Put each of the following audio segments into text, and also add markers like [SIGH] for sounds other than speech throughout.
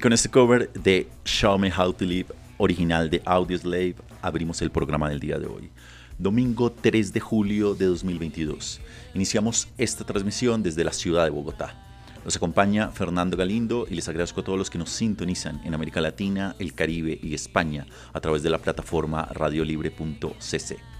Y con este cover de Show Me How to Live, original de Audioslave, abrimos el programa del día de hoy. Domingo 3 de julio de 2022. Iniciamos esta transmisión desde la ciudad de Bogotá. Los acompaña Fernando Galindo y les agradezco a todos los que nos sintonizan en América Latina, el Caribe y España a través de la plataforma radiolibre.cc.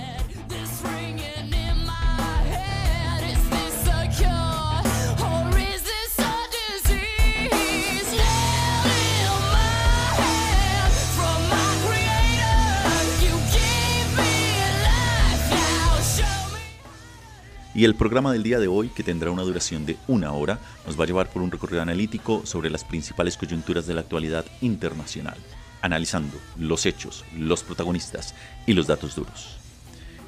Y el programa del día de hoy, que tendrá una duración de una hora, nos va a llevar por un recorrido analítico sobre las principales coyunturas de la actualidad internacional, analizando los hechos, los protagonistas y los datos duros.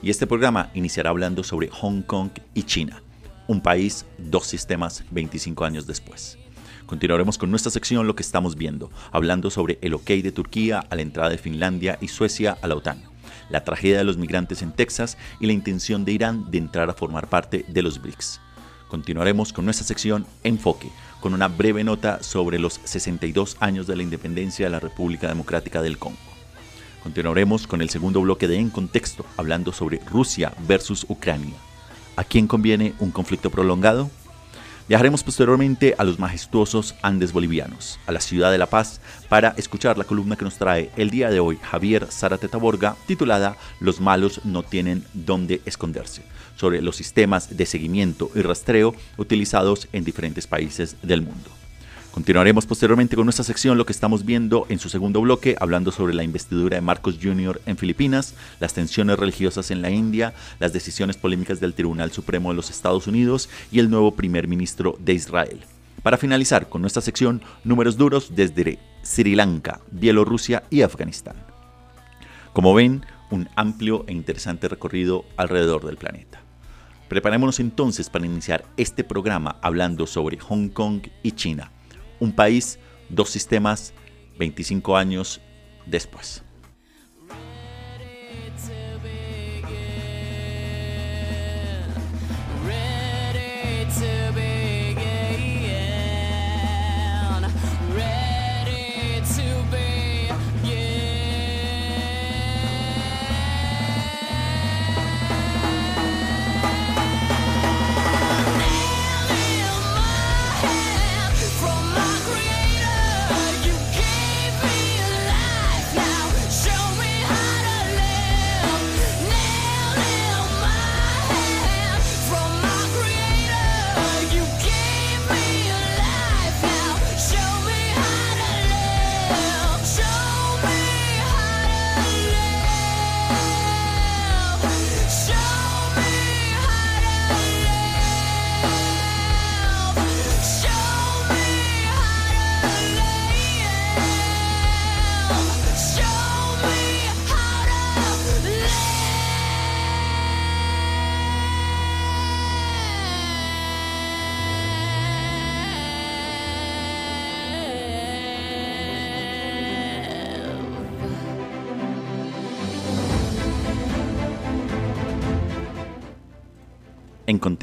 Y este programa iniciará hablando sobre Hong Kong y China, un país, dos sistemas 25 años después. Continuaremos con nuestra sección Lo que estamos viendo, hablando sobre el ok de Turquía a la entrada de Finlandia y Suecia a la OTAN la tragedia de los migrantes en Texas y la intención de Irán de entrar a formar parte de los BRICS. Continuaremos con nuestra sección Enfoque, con una breve nota sobre los 62 años de la independencia de la República Democrática del Congo. Continuaremos con el segundo bloque de En Contexto, hablando sobre Rusia versus Ucrania. ¿A quién conviene un conflicto prolongado? Viajaremos posteriormente a los majestuosos Andes bolivianos, a la ciudad de La Paz, para escuchar la columna que nos trae el día de hoy Javier Zárate Borga, titulada Los malos no tienen dónde esconderse, sobre los sistemas de seguimiento y rastreo utilizados en diferentes países del mundo. Continuaremos posteriormente con nuestra sección, lo que estamos viendo en su segundo bloque, hablando sobre la investidura de Marcos Jr. en Filipinas, las tensiones religiosas en la India, las decisiones polémicas del Tribunal Supremo de los Estados Unidos y el nuevo primer ministro de Israel. Para finalizar con nuestra sección, números duros desde Sri Lanka, Bielorrusia y Afganistán. Como ven, un amplio e interesante recorrido alrededor del planeta. Preparémonos entonces para iniciar este programa hablando sobre Hong Kong y China un país, dos sistemas, 25 años después.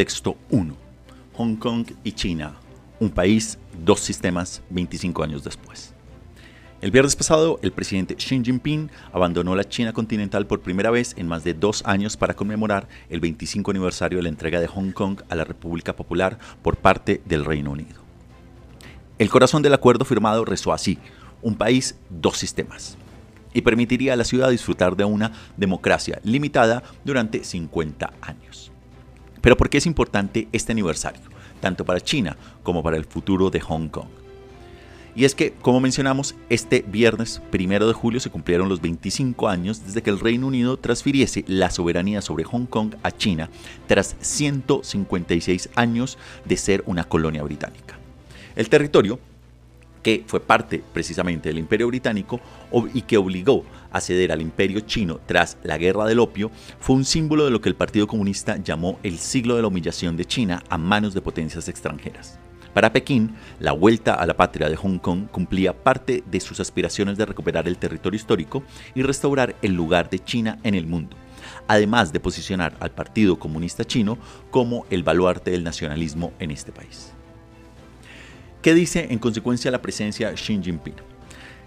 Contexto 1. Hong Kong y China. Un país, dos sistemas 25 años después. El viernes pasado, el presidente Xi Jinping abandonó la China continental por primera vez en más de dos años para conmemorar el 25 aniversario de la entrega de Hong Kong a la República Popular por parte del Reino Unido. El corazón del acuerdo firmado rezó así, un país, dos sistemas, y permitiría a la ciudad disfrutar de una democracia limitada durante 50 años. Pero ¿por qué es importante este aniversario, tanto para China como para el futuro de Hong Kong? Y es que, como mencionamos, este viernes primero de julio se cumplieron los 25 años desde que el Reino Unido transfiriese la soberanía sobre Hong Kong a China tras 156 años de ser una colonia británica. El territorio, que fue parte precisamente del Imperio Británico y que obligó a ceder al Imperio chino tras la Guerra del Opio, fue un símbolo de lo que el Partido Comunista llamó el siglo de la humillación de China a manos de potencias extranjeras. Para Pekín, la vuelta a la patria de Hong Kong cumplía parte de sus aspiraciones de recuperar el territorio histórico y restaurar el lugar de China en el mundo, además de posicionar al Partido Comunista Chino como el baluarte del nacionalismo en este país. ¿Qué dice en consecuencia la presencia Xi Jinping?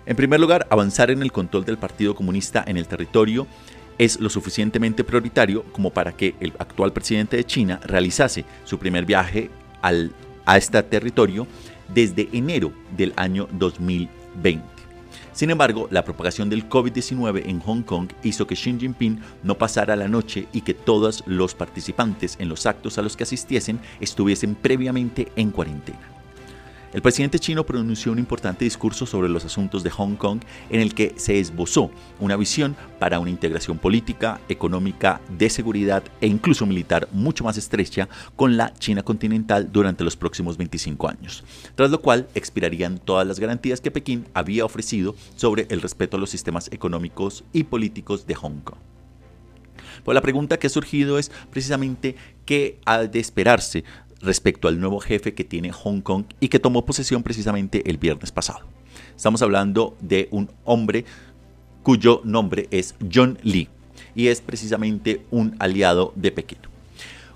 En primer lugar, avanzar en el control del Partido Comunista en el territorio es lo suficientemente prioritario como para que el actual presidente de China realizase su primer viaje al a este territorio desde enero del año 2020. Sin embargo, la propagación del COVID-19 en Hong Kong hizo que Xi Jinping no pasara la noche y que todos los participantes en los actos a los que asistiesen estuviesen previamente en cuarentena. El presidente chino pronunció un importante discurso sobre los asuntos de Hong Kong en el que se esbozó una visión para una integración política, económica, de seguridad e incluso militar mucho más estrecha con la China continental durante los próximos 25 años, tras lo cual expirarían todas las garantías que Pekín había ofrecido sobre el respeto a los sistemas económicos y políticos de Hong Kong. Pues la pregunta que ha surgido es precisamente qué ha de esperarse respecto al nuevo jefe que tiene Hong Kong y que tomó posesión precisamente el viernes pasado. Estamos hablando de un hombre cuyo nombre es John Lee y es precisamente un aliado de Pekín.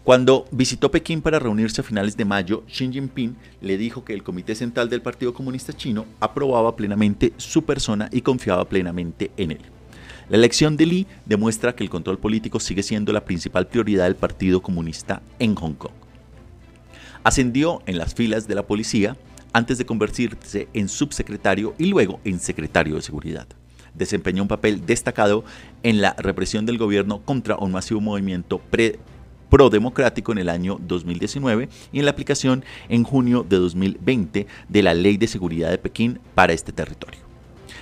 Cuando visitó Pekín para reunirse a finales de mayo, Xi Jinping le dijo que el Comité Central del Partido Comunista Chino aprobaba plenamente su persona y confiaba plenamente en él. La elección de Lee demuestra que el control político sigue siendo la principal prioridad del Partido Comunista en Hong Kong. Ascendió en las filas de la policía antes de convertirse en subsecretario y luego en secretario de seguridad. Desempeñó un papel destacado en la represión del gobierno contra un masivo movimiento pro-democrático en el año 2019 y en la aplicación en junio de 2020 de la Ley de Seguridad de Pekín para este territorio.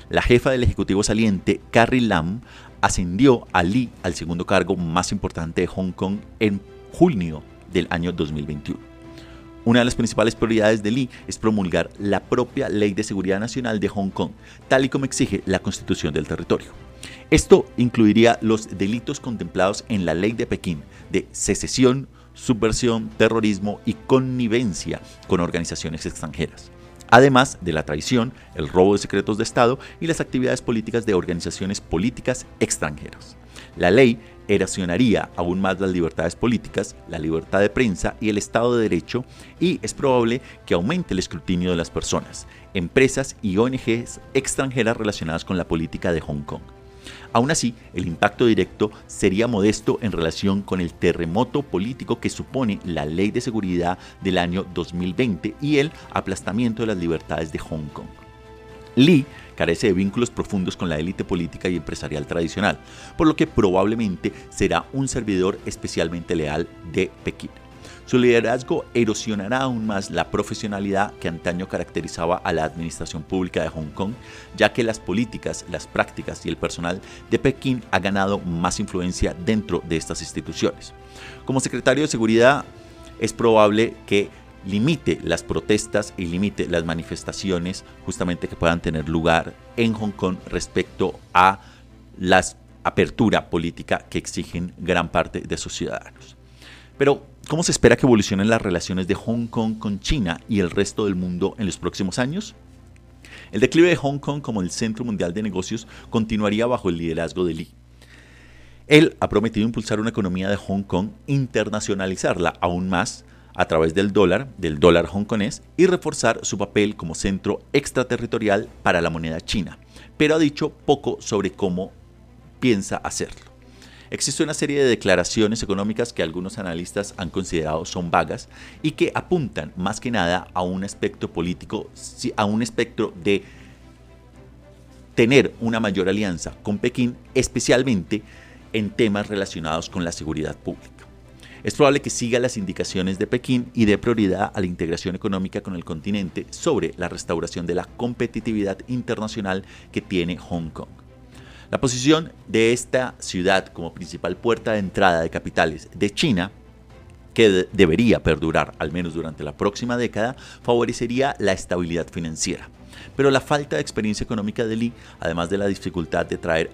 La jefa del Ejecutivo saliente, Carrie Lam, ascendió a Lee al segundo cargo más importante de Hong Kong en junio del año 2021. Una de las principales prioridades de Lee es promulgar la propia Ley de Seguridad Nacional de Hong Kong, tal y como exige la Constitución del territorio. Esto incluiría los delitos contemplados en la Ley de Pekín de secesión, subversión, terrorismo y connivencia con organizaciones extranjeras además de la traición, el robo de secretos de Estado y las actividades políticas de organizaciones políticas extranjeras. La ley erosionaría aún más las libertades políticas, la libertad de prensa y el Estado de Derecho y es probable que aumente el escrutinio de las personas, empresas y ONGs extranjeras relacionadas con la política de Hong Kong. Aún así, el impacto directo sería modesto en relación con el terremoto político que supone la Ley de Seguridad del año 2020 y el aplastamiento de las libertades de Hong Kong. Lee carece de vínculos profundos con la élite política y empresarial tradicional, por lo que probablemente será un servidor especialmente leal de Pekín. Su liderazgo erosionará aún más la profesionalidad que antaño caracterizaba a la administración pública de Hong Kong, ya que las políticas, las prácticas y el personal de Pekín ha ganado más influencia dentro de estas instituciones. Como secretario de Seguridad, es probable que limite las protestas y limite las manifestaciones justamente que puedan tener lugar en Hong Kong respecto a la apertura política que exigen gran parte de sus ciudadanos. Pero, ¿cómo se espera que evolucionen las relaciones de Hong Kong con China y el resto del mundo en los próximos años? El declive de Hong Kong como el centro mundial de negocios continuaría bajo el liderazgo de Lee. Él ha prometido impulsar una economía de Hong Kong, internacionalizarla aún más, a través del dólar, del dólar hongkonés, y reforzar su papel como centro extraterritorial para la moneda china, pero ha dicho poco sobre cómo piensa hacerlo. Existe una serie de declaraciones económicas que algunos analistas han considerado son vagas y que apuntan más que nada a un aspecto político, a un espectro de tener una mayor alianza con Pekín, especialmente en temas relacionados con la seguridad pública. Es probable que siga las indicaciones de Pekín y dé prioridad a la integración económica con el continente sobre la restauración de la competitividad internacional que tiene Hong Kong. La posición de esta ciudad como principal puerta de entrada de capitales de China que debería perdurar al menos durante la próxima década, favorecería la estabilidad financiera. Pero la falta de experiencia económica de Lee, además de la dificultad de traer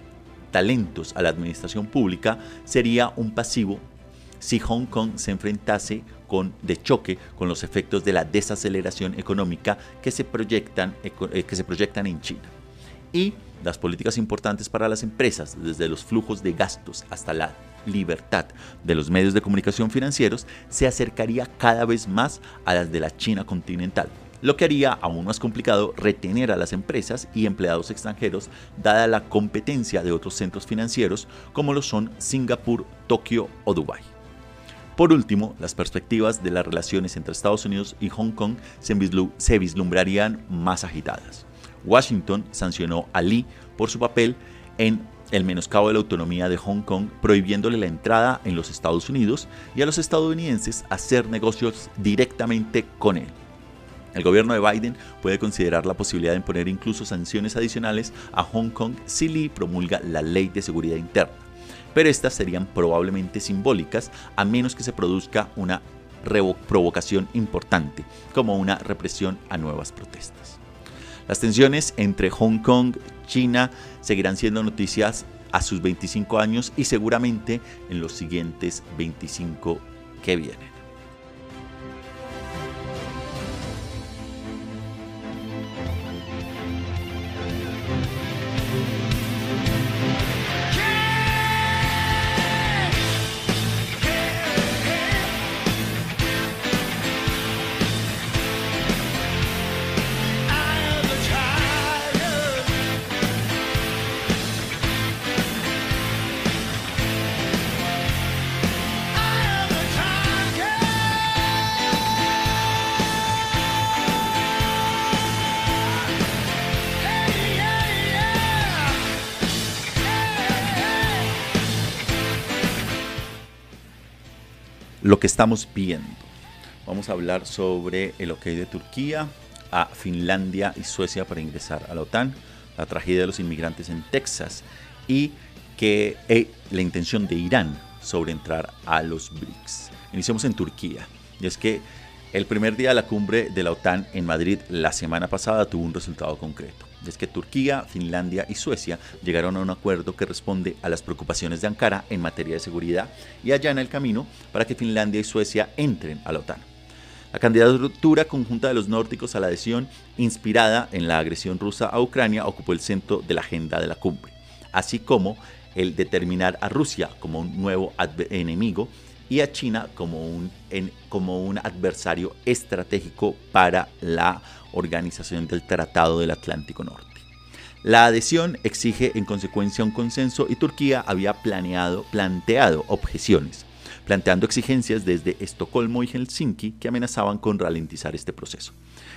talentos a la administración pública, sería un pasivo si Hong Kong se enfrentase con, de choque con los efectos de la desaceleración económica que se proyectan, eh, que se proyectan en China. Y las políticas importantes para las empresas, desde los flujos de gastos hasta la libertad de los medios de comunicación financieros, se acercaría cada vez más a las de la China continental, lo que haría aún más complicado retener a las empresas y empleados extranjeros dada la competencia de otros centros financieros como lo son Singapur, Tokio o Dubái. Por último, las perspectivas de las relaciones entre Estados Unidos y Hong Kong se vislumbrarían más agitadas. Washington sancionó a Lee por su papel en el menoscabo de la autonomía de Hong Kong, prohibiéndole la entrada en los Estados Unidos y a los estadounidenses hacer negocios directamente con él. El gobierno de Biden puede considerar la posibilidad de imponer incluso sanciones adicionales a Hong Kong si Lee promulga la ley de seguridad interna, pero estas serían probablemente simbólicas a menos que se produzca una provocación importante, como una represión a nuevas protestas. Las tensiones entre Hong Kong, y China seguirán siendo noticias a sus 25 años y seguramente en los siguientes 25 que vienen. Lo que estamos viendo. Vamos a hablar sobre el ok de Turquía a Finlandia y Suecia para ingresar a la OTAN, la tragedia de los inmigrantes en Texas y que eh, la intención de Irán sobre entrar a los BRICS. Iniciamos en Turquía. Y es que el primer día de la cumbre de la OTAN en Madrid la semana pasada tuvo un resultado concreto es que Turquía, Finlandia y Suecia llegaron a un acuerdo que responde a las preocupaciones de Ankara en materia de seguridad y allana el camino para que Finlandia y Suecia entren a la OTAN. La candidatura conjunta de los nórdicos a la adhesión, inspirada en la agresión rusa a Ucrania, ocupó el centro de la agenda de la cumbre, así como el determinar a Rusia como un nuevo enemigo y a China como un, como un adversario estratégico para la organización del Tratado del Atlántico Norte. La adhesión exige en consecuencia un consenso y Turquía había planeado, planteado objeciones, planteando exigencias desde Estocolmo y Helsinki que amenazaban con ralentizar este proceso.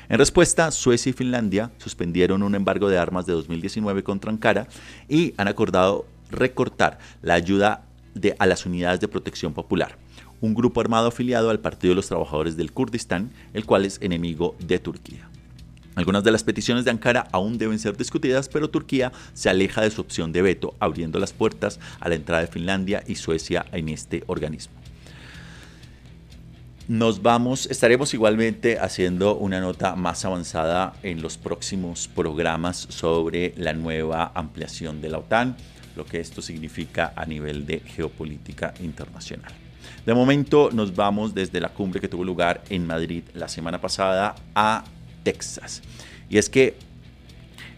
En respuesta, Suecia y Finlandia suspendieron un embargo de armas de 2019 contra Ankara y han acordado recortar la ayuda a las unidades de protección popular, un grupo armado afiliado al Partido de los Trabajadores del Kurdistán, el cual es enemigo de Turquía. Algunas de las peticiones de Ankara aún deben ser discutidas, pero Turquía se aleja de su opción de veto, abriendo las puertas a la entrada de Finlandia y Suecia en este organismo. Nos vamos, estaremos igualmente haciendo una nota más avanzada en los próximos programas sobre la nueva ampliación de la OTAN, lo que esto significa a nivel de geopolítica internacional. De momento nos vamos desde la cumbre que tuvo lugar en Madrid la semana pasada a Texas. Y es que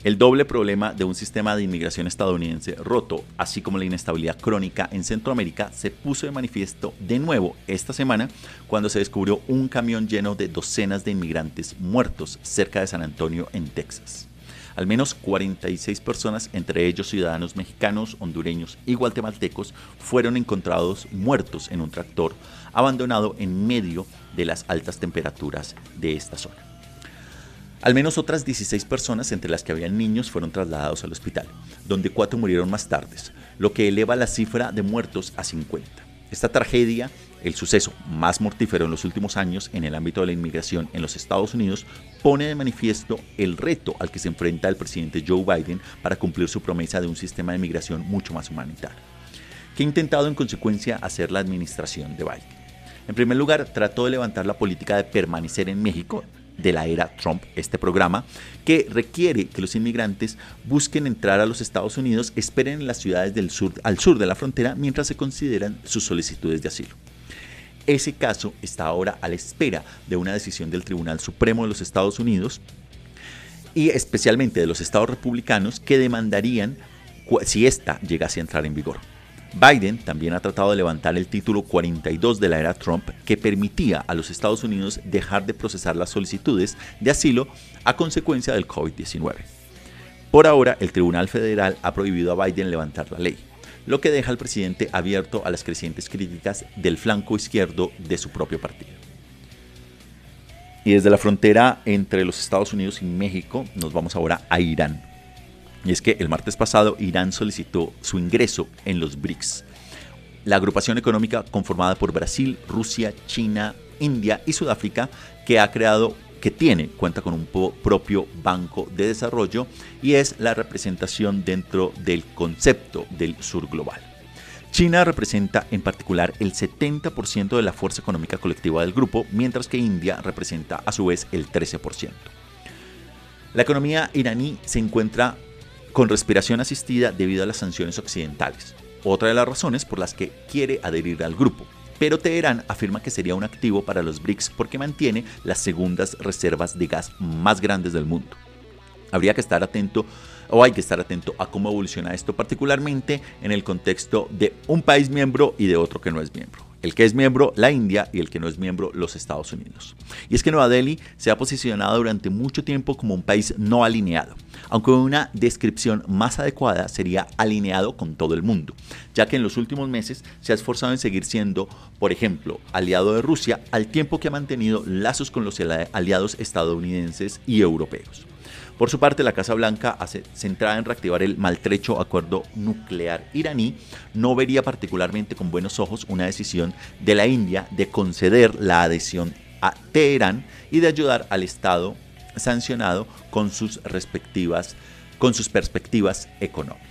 El doble problema de un sistema de inmigración estadounidense roto, así como la inestabilidad crónica en Centroamérica, se puso de manifiesto de nuevo esta semana cuando se descubrió un camión lleno de docenas de inmigrantes muertos cerca de San Antonio, en Texas. Al menos 46 personas, entre ellos ciudadanos mexicanos, hondureños y guatemaltecos, fueron encontrados muertos en un tractor abandonado en medio de las altas temperaturas de esta zona. Al menos otras 16 personas, entre las que habían niños, fueron trasladados al hospital, donde cuatro murieron más tarde, lo que eleva la cifra de muertos a 50. Esta tragedia el suceso más mortífero en los últimos años en el ámbito de la inmigración en los Estados Unidos pone de manifiesto el reto al que se enfrenta el presidente Joe Biden para cumplir su promesa de un sistema de inmigración mucho más humanitario, que ha intentado en consecuencia hacer la administración de Biden. En primer lugar, trató de levantar la política de permanecer en México de la era Trump, este programa, que requiere que los inmigrantes busquen entrar a los Estados Unidos, esperen en las ciudades del sur, al sur de la frontera mientras se consideran sus solicitudes de asilo. Ese caso está ahora a la espera de una decisión del Tribunal Supremo de los Estados Unidos y especialmente de los estados republicanos que demandarían si ésta llegase a entrar en vigor. Biden también ha tratado de levantar el título 42 de la era Trump que permitía a los Estados Unidos dejar de procesar las solicitudes de asilo a consecuencia del COVID-19. Por ahora, el Tribunal Federal ha prohibido a Biden levantar la ley lo que deja al presidente abierto a las crecientes críticas del flanco izquierdo de su propio partido. Y desde la frontera entre los Estados Unidos y México nos vamos ahora a Irán. Y es que el martes pasado Irán solicitó su ingreso en los BRICS, la agrupación económica conformada por Brasil, Rusia, China, India y Sudáfrica, que ha creado que tiene, cuenta con un propio banco de desarrollo y es la representación dentro del concepto del sur global. China representa en particular el 70% de la fuerza económica colectiva del grupo, mientras que India representa a su vez el 13%. La economía iraní se encuentra con respiración asistida debido a las sanciones occidentales, otra de las razones por las que quiere adherir al grupo. Pero Teherán afirma que sería un activo para los BRICS porque mantiene las segundas reservas de gas más grandes del mundo. Habría que estar atento o hay que estar atento a cómo evoluciona esto particularmente en el contexto de un país miembro y de otro que no es miembro el que es miembro la India y el que no es miembro los Estados Unidos. Y es que Nueva Delhi se ha posicionado durante mucho tiempo como un país no alineado, aunque una descripción más adecuada sería alineado con todo el mundo, ya que en los últimos meses se ha esforzado en seguir siendo, por ejemplo, aliado de Rusia al tiempo que ha mantenido lazos con los aliados estadounidenses y europeos. Por su parte, la Casa Blanca, centrada en reactivar el maltrecho acuerdo nuclear iraní, no vería particularmente con buenos ojos una decisión de la India de conceder la adhesión a Teherán y de ayudar al Estado sancionado con sus respectivas con sus perspectivas económicas.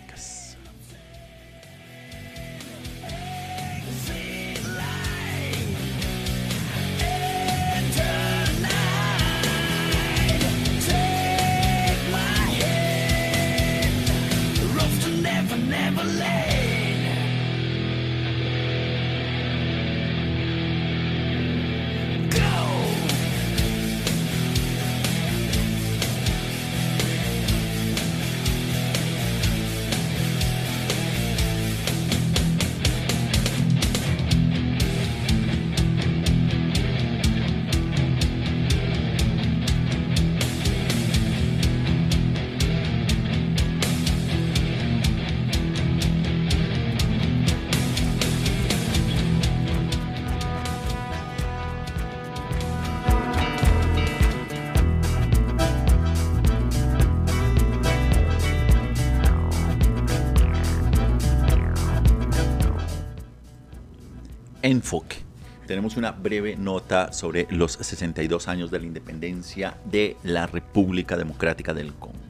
Tenemos una breve nota sobre los 62 años de la independencia de la República Democrática del Congo.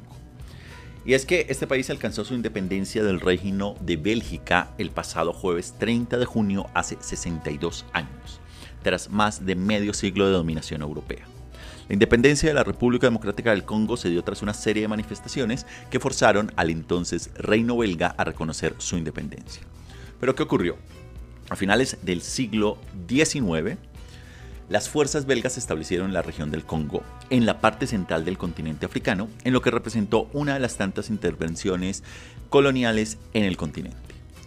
Y es que este país alcanzó su independencia del régimen de Bélgica el pasado jueves 30 de junio hace 62 años, tras más de medio siglo de dominación europea. La independencia de la República Democrática del Congo se dio tras una serie de manifestaciones que forzaron al entonces reino belga a reconocer su independencia. Pero ¿qué ocurrió? A finales del siglo XIX, las fuerzas belgas se establecieron en la región del Congo, en la parte central del continente africano, en lo que representó una de las tantas intervenciones coloniales en el continente.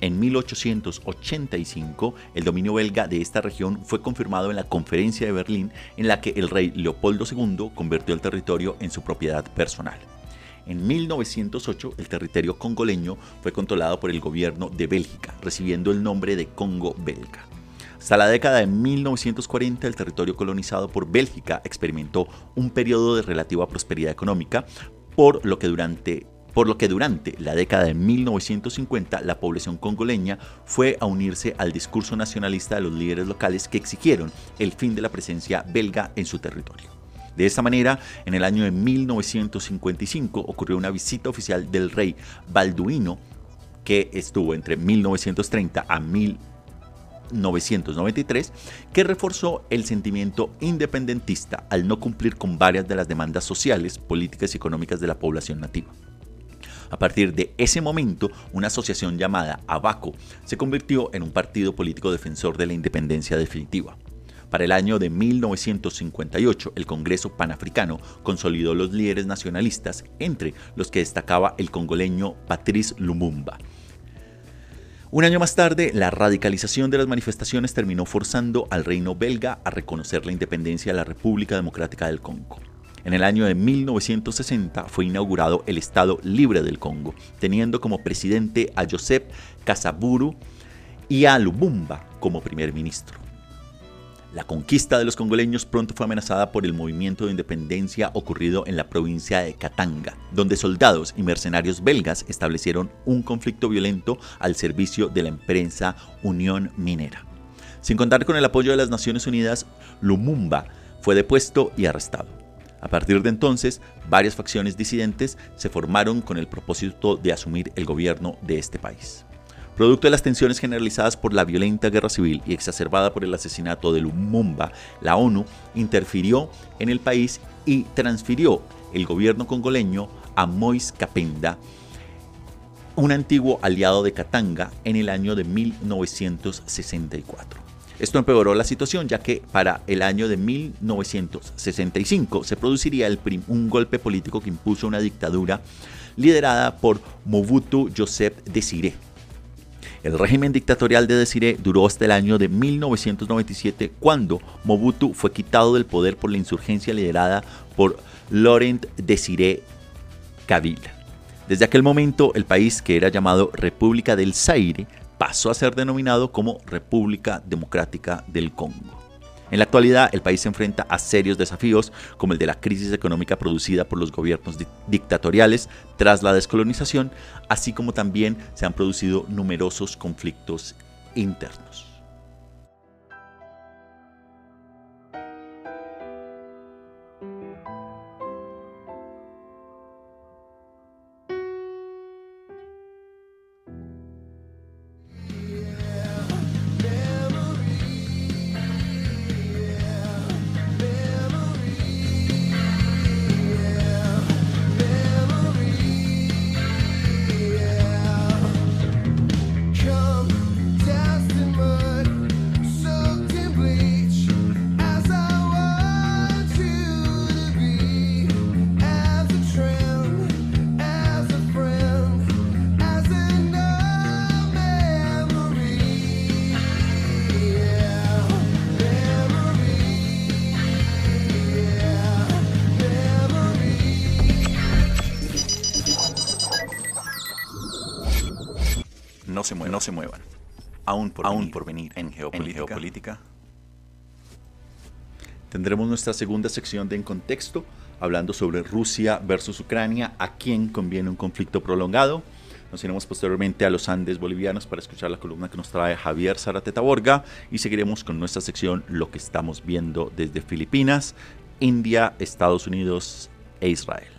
En 1885, el dominio belga de esta región fue confirmado en la Conferencia de Berlín, en la que el rey Leopoldo II convirtió el territorio en su propiedad personal. En 1908, el territorio congoleño fue controlado por el gobierno de Bélgica, recibiendo el nombre de Congo belga. Hasta la década de 1940, el territorio colonizado por Bélgica experimentó un periodo de relativa prosperidad económica, por lo que durante por lo que durante la década de 1950 la población congoleña fue a unirse al discurso nacionalista de los líderes locales que exigieron el fin de la presencia belga en su territorio. De esta manera, en el año de 1955 ocurrió una visita oficial del rey Balduino que estuvo entre 1930 a 1993, que reforzó el sentimiento independentista al no cumplir con varias de las demandas sociales, políticas y económicas de la población nativa. A partir de ese momento, una asociación llamada ABACO se convirtió en un partido político defensor de la independencia definitiva. Para el año de 1958, el Congreso Panafricano consolidó los líderes nacionalistas, entre los que destacaba el congoleño Patrice Lumumba. Un año más tarde, la radicalización de las manifestaciones terminó forzando al reino belga a reconocer la independencia de la República Democrática del Congo. En el año de 1960 fue inaugurado el Estado Libre del Congo, teniendo como presidente a Joseph Kasaburu y a Lumumba como primer ministro. La conquista de los congoleños pronto fue amenazada por el movimiento de independencia ocurrido en la provincia de Katanga, donde soldados y mercenarios belgas establecieron un conflicto violento al servicio de la empresa Unión Minera. Sin contar con el apoyo de las Naciones Unidas, Lumumba fue depuesto y arrestado. A partir de entonces, varias facciones disidentes se formaron con el propósito de asumir el gobierno de este país. Producto de las tensiones generalizadas por la violenta guerra civil y exacerbada por el asesinato de Lumumba, la ONU interfirió en el país y transfirió el gobierno congoleño a Mois Capenda, un antiguo aliado de Katanga, en el año de 1964. Esto empeoró la situación ya que para el año de 1965 se produciría el un golpe político que impuso una dictadura liderada por Mobutu Joseph Desiré. El régimen dictatorial de Desiré duró hasta el año de 1997 cuando Mobutu fue quitado del poder por la insurgencia liderada por Laurent Desiré Kabila. Desde aquel momento, el país, que era llamado República del Zaire, pasó a ser denominado como República Democrática del Congo. En la actualidad, el país se enfrenta a serios desafíos como el de la crisis económica producida por los gobiernos dictatoriales tras la descolonización, así como también se han producido numerosos conflictos internos. Aún por, aún venir, por venir en geopolítica. Tendremos nuestra segunda sección de En Contexto, hablando sobre Rusia versus Ucrania, a quién conviene un conflicto prolongado. Nos iremos posteriormente a los Andes bolivianos para escuchar la columna que nos trae Javier Zarateta Borga y seguiremos con nuestra sección Lo que estamos viendo desde Filipinas, India, Estados Unidos e Israel.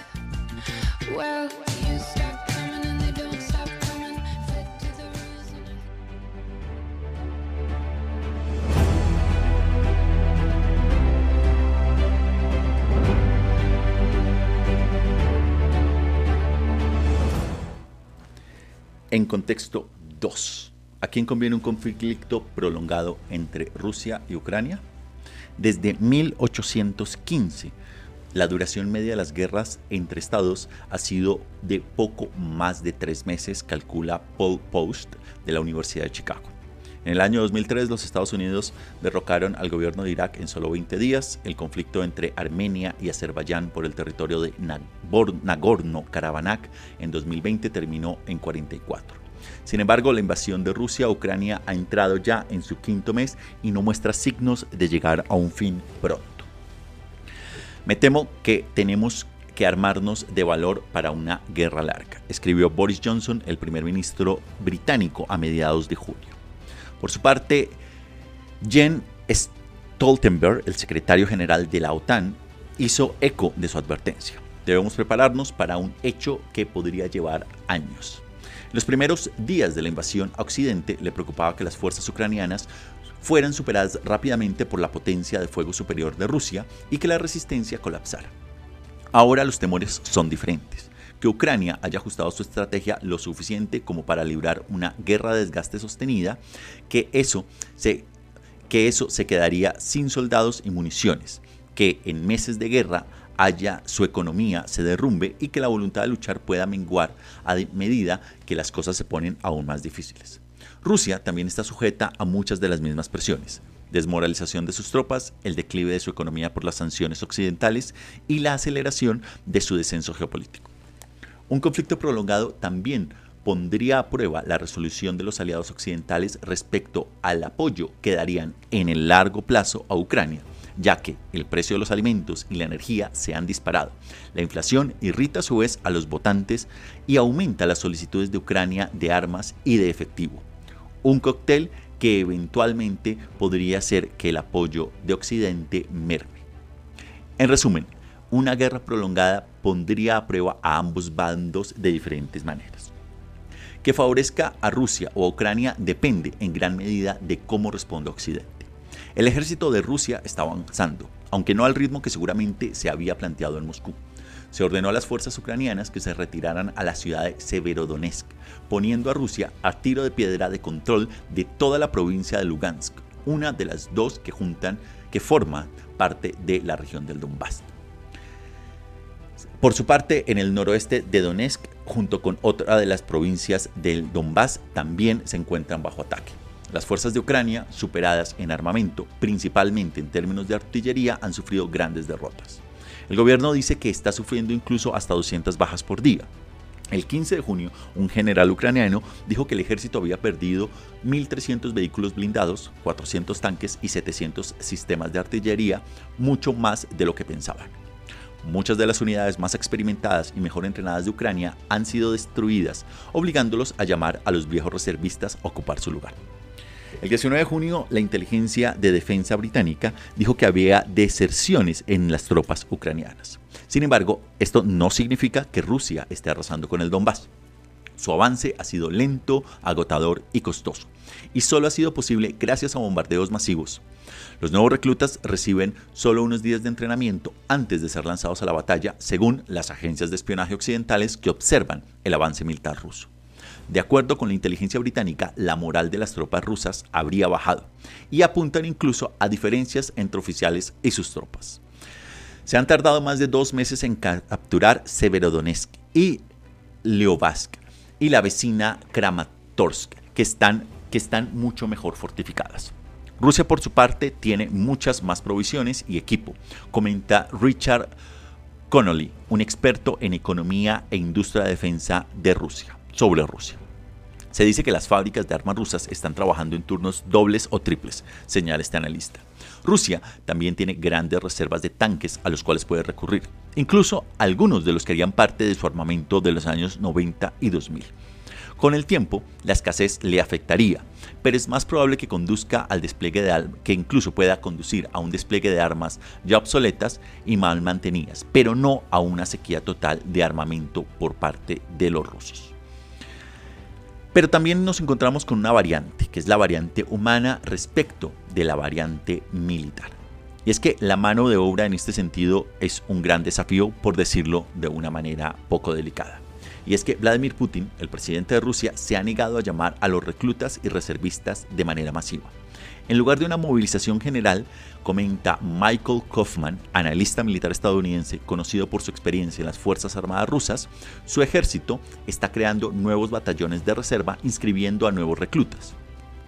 En contexto 2. ¿A quién conviene un conflicto prolongado entre Rusia y Ucrania? Desde 1815, la duración media de las guerras entre estados ha sido de poco más de tres meses, calcula Paul Post de la Universidad de Chicago. En el año 2003 los Estados Unidos derrocaron al gobierno de Irak en solo 20 días. El conflicto entre Armenia y Azerbaiyán por el territorio de Nagorno-Karabakh en 2020 terminó en 44. Sin embargo, la invasión de Rusia a Ucrania ha entrado ya en su quinto mes y no muestra signos de llegar a un fin pronto. Me temo que tenemos que armarnos de valor para una guerra larga, escribió Boris Johnson, el primer ministro británico, a mediados de junio. Por su parte, Jen Stoltenberg, el secretario general de la OTAN, hizo eco de su advertencia. Debemos prepararnos para un hecho que podría llevar años. En los primeros días de la invasión a Occidente le preocupaba que las fuerzas ucranianas fueran superadas rápidamente por la potencia de fuego superior de Rusia y que la resistencia colapsara. Ahora los temores son diferentes. Que Ucrania haya ajustado su estrategia lo suficiente como para librar una guerra de desgaste sostenida, que eso se, que eso se quedaría sin soldados y municiones, que en meses de guerra haya su economía se derrumbe y que la voluntad de luchar pueda menguar a medida que las cosas se ponen aún más difíciles. Rusia también está sujeta a muchas de las mismas presiones desmoralización de sus tropas, el declive de su economía por las sanciones occidentales y la aceleración de su descenso geopolítico. Un conflicto prolongado también pondría a prueba la resolución de los aliados occidentales respecto al apoyo que darían en el largo plazo a Ucrania ya que el precio de los alimentos y la energía se han disparado. La inflación irrita a su vez a los votantes y aumenta las solicitudes de Ucrania de armas y de efectivo. Un cóctel que eventualmente podría hacer que el apoyo de Occidente merme. En resumen, una guerra prolongada pondría a prueba a ambos bandos de diferentes maneras. Que favorezca a Rusia o a Ucrania depende en gran medida de cómo responda Occidente. El ejército de Rusia estaba avanzando, aunque no al ritmo que seguramente se había planteado en Moscú. Se ordenó a las fuerzas ucranianas que se retiraran a la ciudad de Severodonetsk, poniendo a Rusia a tiro de piedra de control de toda la provincia de Lugansk, una de las dos que juntan que forma parte de la región del Donbass. Por su parte, en el noroeste de Donetsk, junto con otra de las provincias del Donbass, también se encuentran bajo ataque. Las fuerzas de Ucrania, superadas en armamento, principalmente en términos de artillería, han sufrido grandes derrotas. El gobierno dice que está sufriendo incluso hasta 200 bajas por día. El 15 de junio, un general ucraniano dijo que el ejército había perdido 1.300 vehículos blindados, 400 tanques y 700 sistemas de artillería, mucho más de lo que pensaban. Muchas de las unidades más experimentadas y mejor entrenadas de Ucrania han sido destruidas, obligándolos a llamar a los viejos reservistas a ocupar su lugar. El 19 de junio, la inteligencia de defensa británica dijo que había deserciones en las tropas ucranianas. Sin embargo, esto no significa que Rusia esté arrasando con el Donbass. Su avance ha sido lento, agotador y costoso, y solo ha sido posible gracias a bombardeos masivos. Los nuevos reclutas reciben solo unos días de entrenamiento antes de ser lanzados a la batalla, según las agencias de espionaje occidentales que observan el avance militar ruso. De acuerdo con la inteligencia británica, la moral de las tropas rusas habría bajado y apuntan incluso a diferencias entre oficiales y sus tropas. Se han tardado más de dos meses en capturar Severodonetsk y Leobask y la vecina Kramatorsk, que están, que están mucho mejor fortificadas. Rusia, por su parte, tiene muchas más provisiones y equipo, comenta Richard Connolly, un experto en economía e industria de defensa de Rusia sobre Rusia. Se dice que las fábricas de armas rusas están trabajando en turnos dobles o triples, señala este analista. Rusia también tiene grandes reservas de tanques a los cuales puede recurrir, incluso algunos de los que harían parte de su armamento de los años 90 y 2000. Con el tiempo, la escasez le afectaría, pero es más probable que conduzca al despliegue de que incluso pueda conducir a un despliegue de armas ya obsoletas y mal mantenidas, pero no a una sequía total de armamento por parte de los rusos. Pero también nos encontramos con una variante, que es la variante humana respecto de la variante militar. Y es que la mano de obra en este sentido es un gran desafío, por decirlo de una manera poco delicada y es que Vladimir Putin, el presidente de Rusia, se ha negado a llamar a los reclutas y reservistas de manera masiva. En lugar de una movilización general, comenta Michael Kaufman, analista militar estadounidense conocido por su experiencia en las Fuerzas Armadas rusas, su ejército está creando nuevos batallones de reserva inscribiendo a nuevos reclutas.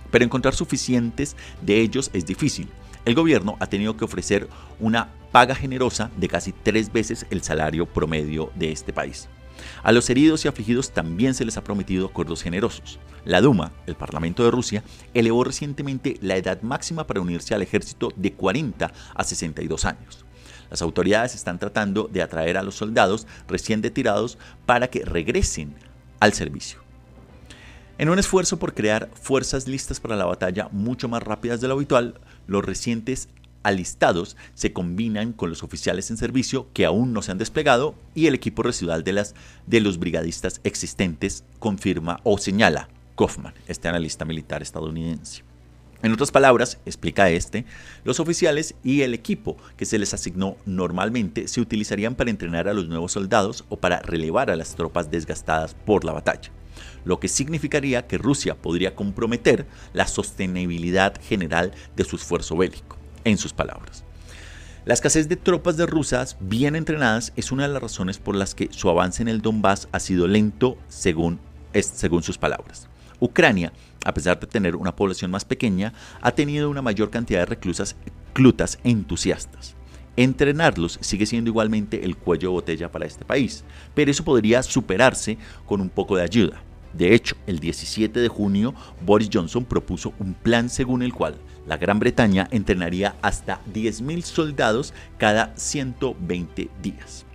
Pero encontrar suficientes de ellos es difícil. El gobierno ha tenido que ofrecer una paga generosa de casi tres veces el salario promedio de este país. A los heridos y afligidos también se les ha prometido acuerdos generosos. La Duma, el Parlamento de Rusia, elevó recientemente la edad máxima para unirse al ejército de 40 a 62 años. Las autoridades están tratando de atraer a los soldados recién retirados para que regresen al servicio. En un esfuerzo por crear fuerzas listas para la batalla mucho más rápidas de lo habitual, los recientes alistados se combinan con los oficiales en servicio que aún no se han desplegado y el equipo residual de, de los brigadistas existentes, confirma o señala Kaufman, este analista militar estadounidense. En otras palabras, explica este, los oficiales y el equipo que se les asignó normalmente se utilizarían para entrenar a los nuevos soldados o para relevar a las tropas desgastadas por la batalla, lo que significaría que Rusia podría comprometer la sostenibilidad general de su esfuerzo bélico en sus palabras. La escasez de tropas de rusas bien entrenadas es una de las razones por las que su avance en el Donbass ha sido lento según, según sus palabras. Ucrania, a pesar de tener una población más pequeña, ha tenido una mayor cantidad de reclusas clutas entusiastas. Entrenarlos sigue siendo igualmente el cuello de botella para este país, pero eso podría superarse con un poco de ayuda. De hecho, el 17 de junio, Boris Johnson propuso un plan según el cual la Gran Bretaña entrenaría hasta 10.000 soldados cada 120 días.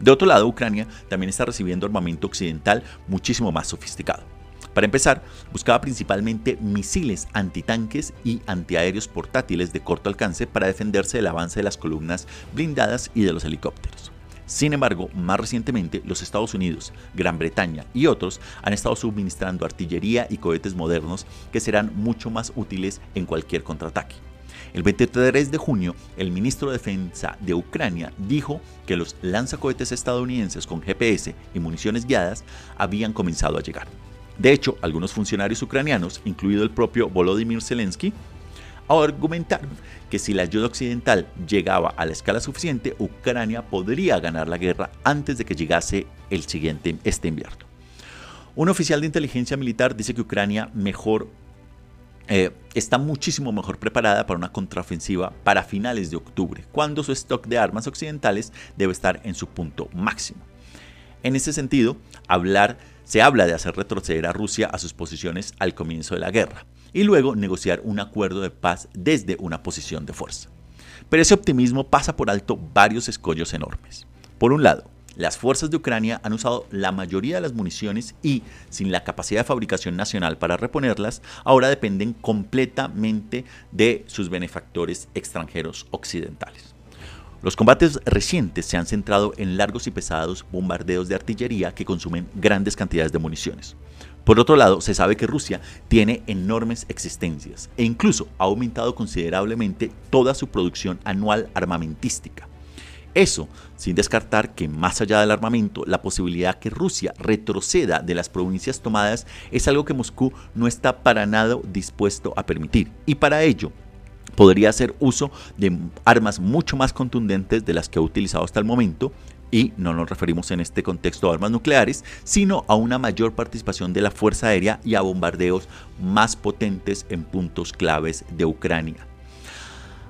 De otro lado, Ucrania también está recibiendo armamento occidental muchísimo más sofisticado. Para empezar, buscaba principalmente misiles antitanques y antiaéreos portátiles de corto alcance para defenderse del avance de las columnas blindadas y de los helicópteros. Sin embargo, más recientemente, los Estados Unidos, Gran Bretaña y otros han estado suministrando artillería y cohetes modernos que serán mucho más útiles en cualquier contraataque. El 23 de junio, el ministro de Defensa de Ucrania dijo que los lanzacohetes estadounidenses con GPS y municiones guiadas habían comenzado a llegar. De hecho, algunos funcionarios ucranianos, incluido el propio Volodymyr Zelensky, argumentaron que si la ayuda occidental llegaba a la escala suficiente, Ucrania podría ganar la guerra antes de que llegase el siguiente este invierno. Un oficial de inteligencia militar dice que Ucrania mejor eh, está muchísimo mejor preparada para una contraofensiva para finales de octubre, cuando su stock de armas occidentales debe estar en su punto máximo. En ese sentido, hablar, se habla de hacer retroceder a Rusia a sus posiciones al comienzo de la guerra y luego negociar un acuerdo de paz desde una posición de fuerza. Pero ese optimismo pasa por alto varios escollos enormes. Por un lado, las fuerzas de Ucrania han usado la mayoría de las municiones y, sin la capacidad de fabricación nacional para reponerlas, ahora dependen completamente de sus benefactores extranjeros occidentales. Los combates recientes se han centrado en largos y pesados bombardeos de artillería que consumen grandes cantidades de municiones. Por otro lado, se sabe que Rusia tiene enormes existencias e incluso ha aumentado considerablemente toda su producción anual armamentística. Eso sin descartar que más allá del armamento, la posibilidad que Rusia retroceda de las provincias tomadas es algo que Moscú no está para nada dispuesto a permitir. Y para ello podría hacer uso de armas mucho más contundentes de las que ha utilizado hasta el momento, y no nos referimos en este contexto a armas nucleares, sino a una mayor participación de la Fuerza Aérea y a bombardeos más potentes en puntos claves de Ucrania.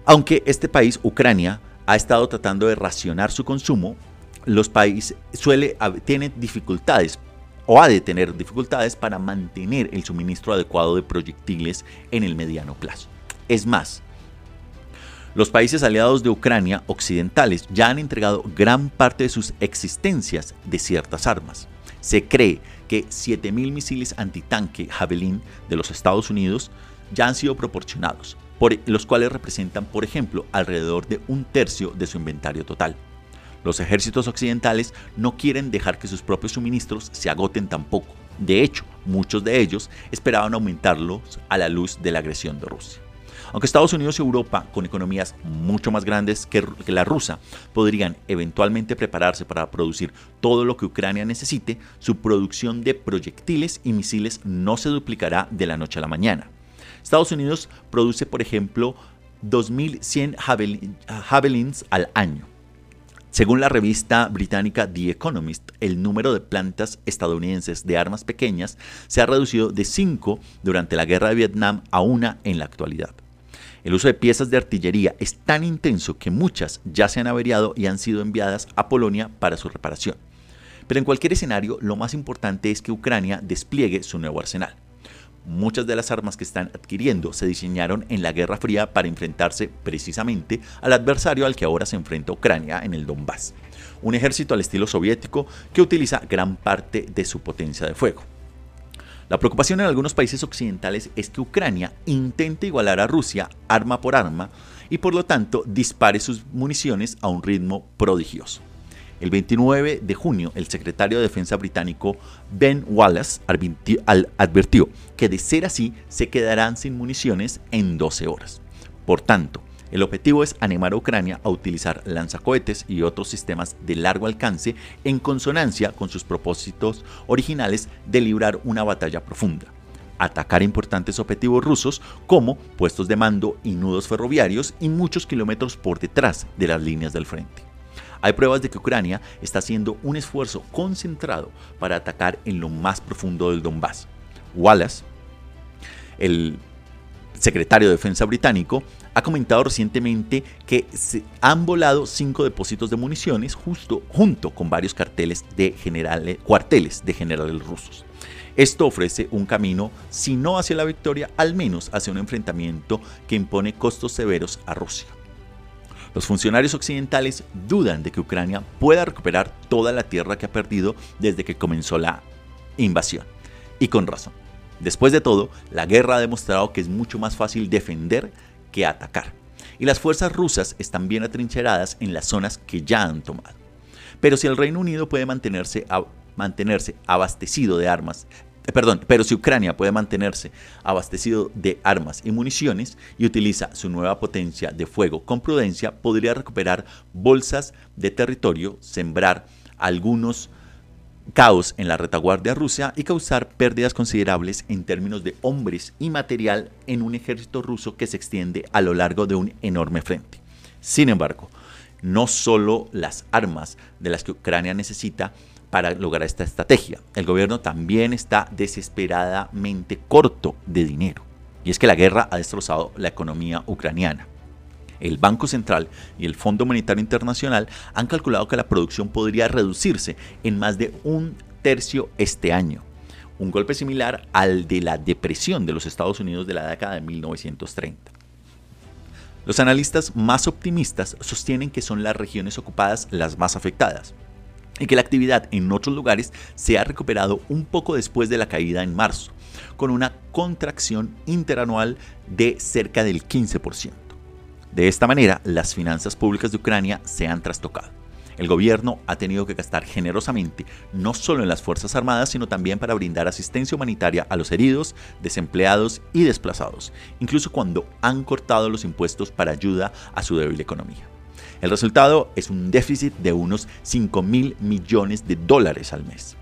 Aunque este país, Ucrania, ha estado tratando de racionar su consumo, los países suele tiene dificultades o ha de tener dificultades para mantener el suministro adecuado de proyectiles en el mediano plazo. Es más, los países aliados de Ucrania occidentales ya han entregado gran parte de sus existencias de ciertas armas. Se cree que 7.000 misiles antitanque Javelin de los Estados Unidos ya han sido proporcionados, por los cuales representan, por ejemplo, alrededor de un tercio de su inventario total. Los ejércitos occidentales no quieren dejar que sus propios suministros se agoten tampoco. De hecho, muchos de ellos esperaban aumentarlos a la luz de la agresión de Rusia. Aunque Estados Unidos y Europa, con economías mucho más grandes que, la rusa, podrían eventualmente prepararse para producir todo lo que Ucrania necesite, su producción de proyectiles y misiles no se duplicará de la noche a la mañana. Estados Unidos produce, por ejemplo, 2.100 javelins al año. Según la revista británica The Economist, el número de plantas estadounidenses de armas pequeñas se ha reducido de 5 durante la guerra de Vietnam a una en la actualidad. El uso de piezas de artillería es tan intenso que muchas ya se han averiado y han sido enviadas a Polonia para su reparación. Pero en cualquier escenario, lo más importante es que Ucrania despliegue su nuevo arsenal. Muchas de las armas que están adquiriendo se diseñaron en la Guerra Fría para enfrentarse precisamente al adversario al que ahora se enfrenta Ucrania en el Donbass, un ejército al estilo soviético que utiliza gran parte de su potencia de fuego. La preocupación en algunos países occidentales es que Ucrania intente igualar a Rusia arma por arma y por lo tanto dispare sus municiones a un ritmo prodigioso. El 29 de junio, el secretario de Defensa británico Ben Wallace advirtió que de ser así se quedarán sin municiones en 12 horas. Por tanto, el objetivo es animar a Ucrania a utilizar lanzacohetes y otros sistemas de largo alcance en consonancia con sus propósitos originales de librar una batalla profunda atacar importantes objetivos rusos como puestos de mando y nudos ferroviarios y muchos kilómetros por detrás de las líneas del frente. Hay pruebas de que Ucrania está haciendo un esfuerzo concentrado para atacar en lo más profundo del Donbass. Wallace, el secretario de Defensa británico, ha comentado recientemente que se han volado cinco depósitos de municiones justo junto con varios carteles de cuarteles de generales rusos. Esto ofrece un camino, si no hacia la victoria, al menos hacia un enfrentamiento que impone costos severos a Rusia. Los funcionarios occidentales dudan de que Ucrania pueda recuperar toda la tierra que ha perdido desde que comenzó la invasión. Y con razón. Después de todo, la guerra ha demostrado que es mucho más fácil defender atacar. Y las fuerzas rusas están bien atrincheradas en las zonas que ya han tomado. Pero si el Reino Unido puede mantenerse, mantenerse abastecido de armas, eh, perdón, pero si Ucrania puede mantenerse abastecido de armas y municiones y utiliza su nueva potencia de fuego con prudencia, podría recuperar bolsas de territorio, sembrar algunos caos en la retaguardia rusa y causar pérdidas considerables en términos de hombres y material en un ejército ruso que se extiende a lo largo de un enorme frente. Sin embargo, no solo las armas de las que Ucrania necesita para lograr esta estrategia, el gobierno también está desesperadamente corto de dinero. Y es que la guerra ha destrozado la economía ucraniana. El Banco Central y el Fondo Monetario Internacional han calculado que la producción podría reducirse en más de un tercio este año, un golpe similar al de la depresión de los Estados Unidos de la década de 1930. Los analistas más optimistas sostienen que son las regiones ocupadas las más afectadas y que la actividad en otros lugares se ha recuperado un poco después de la caída en marzo, con una contracción interanual de cerca del 15%. De esta manera, las finanzas públicas de Ucrania se han trastocado. El gobierno ha tenido que gastar generosamente no solo en las Fuerzas Armadas, sino también para brindar asistencia humanitaria a los heridos, desempleados y desplazados, incluso cuando han cortado los impuestos para ayuda a su débil economía. El resultado es un déficit de unos 5 mil millones de dólares al mes.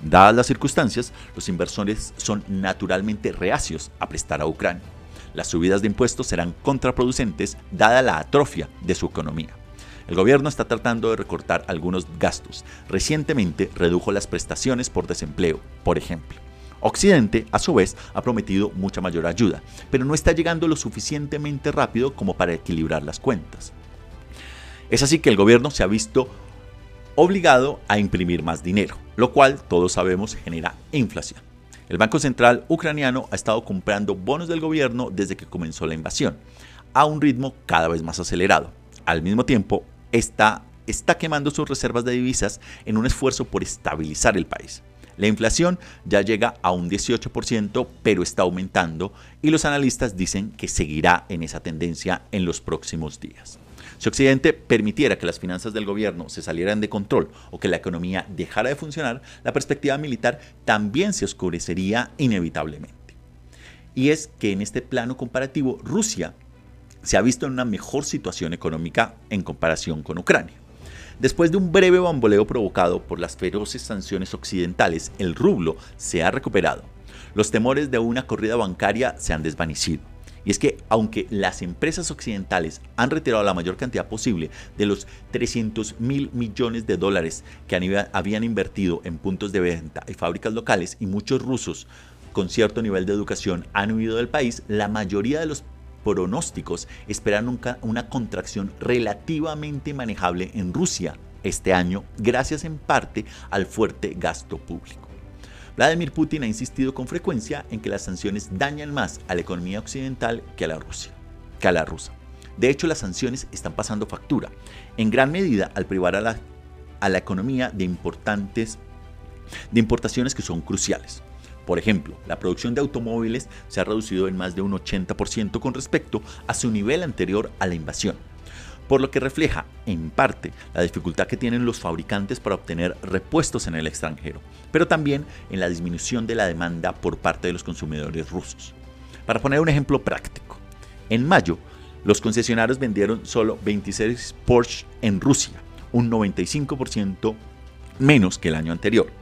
Dadas las circunstancias, los inversores son naturalmente reacios a prestar a Ucrania las subidas de impuestos serán contraproducentes dada la atrofia de su economía. El gobierno está tratando de recortar algunos gastos. Recientemente redujo las prestaciones por desempleo, por ejemplo. Occidente, a su vez, ha prometido mucha mayor ayuda, pero no está llegando lo suficientemente rápido como para equilibrar las cuentas. Es así que el gobierno se ha visto obligado a imprimir más dinero, lo cual todos sabemos genera inflación. El Banco Central ucraniano ha estado comprando bonos del gobierno desde que comenzó la invasión, a un ritmo cada vez más acelerado. Al mismo tiempo, está, está quemando sus reservas de divisas en un esfuerzo por estabilizar el país. La inflación ya llega a un 18%, pero está aumentando y los analistas dicen que seguirá en esa tendencia en los próximos días. Si Occidente permitiera que las finanzas del gobierno se salieran de control o que la economía dejara de funcionar, la perspectiva militar también se oscurecería inevitablemente. Y es que en este plano comparativo, Rusia se ha visto en una mejor situación económica en comparación con Ucrania. Después de un breve bamboleo provocado por las feroces sanciones occidentales, el rublo se ha recuperado. Los temores de una corrida bancaria se han desvanecido. Y es que aunque las empresas occidentales han retirado la mayor cantidad posible de los 300 mil millones de dólares que habían invertido en puntos de venta y fábricas locales y muchos rusos con cierto nivel de educación han huido del país, la mayoría de los pronósticos esperan una contracción relativamente manejable en Rusia este año gracias en parte al fuerte gasto público. Vladimir Putin ha insistido con frecuencia en que las sanciones dañan más a la economía occidental que a la Rusia, que a la rusa. De hecho, las sanciones están pasando factura, en gran medida al privar a la, a la economía de importantes de importaciones que son cruciales. Por ejemplo, la producción de automóviles se ha reducido en más de un 80% con respecto a su nivel anterior a la invasión por lo que refleja, en parte, la dificultad que tienen los fabricantes para obtener repuestos en el extranjero, pero también en la disminución de la demanda por parte de los consumidores rusos. Para poner un ejemplo práctico, en mayo, los concesionarios vendieron solo 26 Porsche en Rusia, un 95% menos que el año anterior.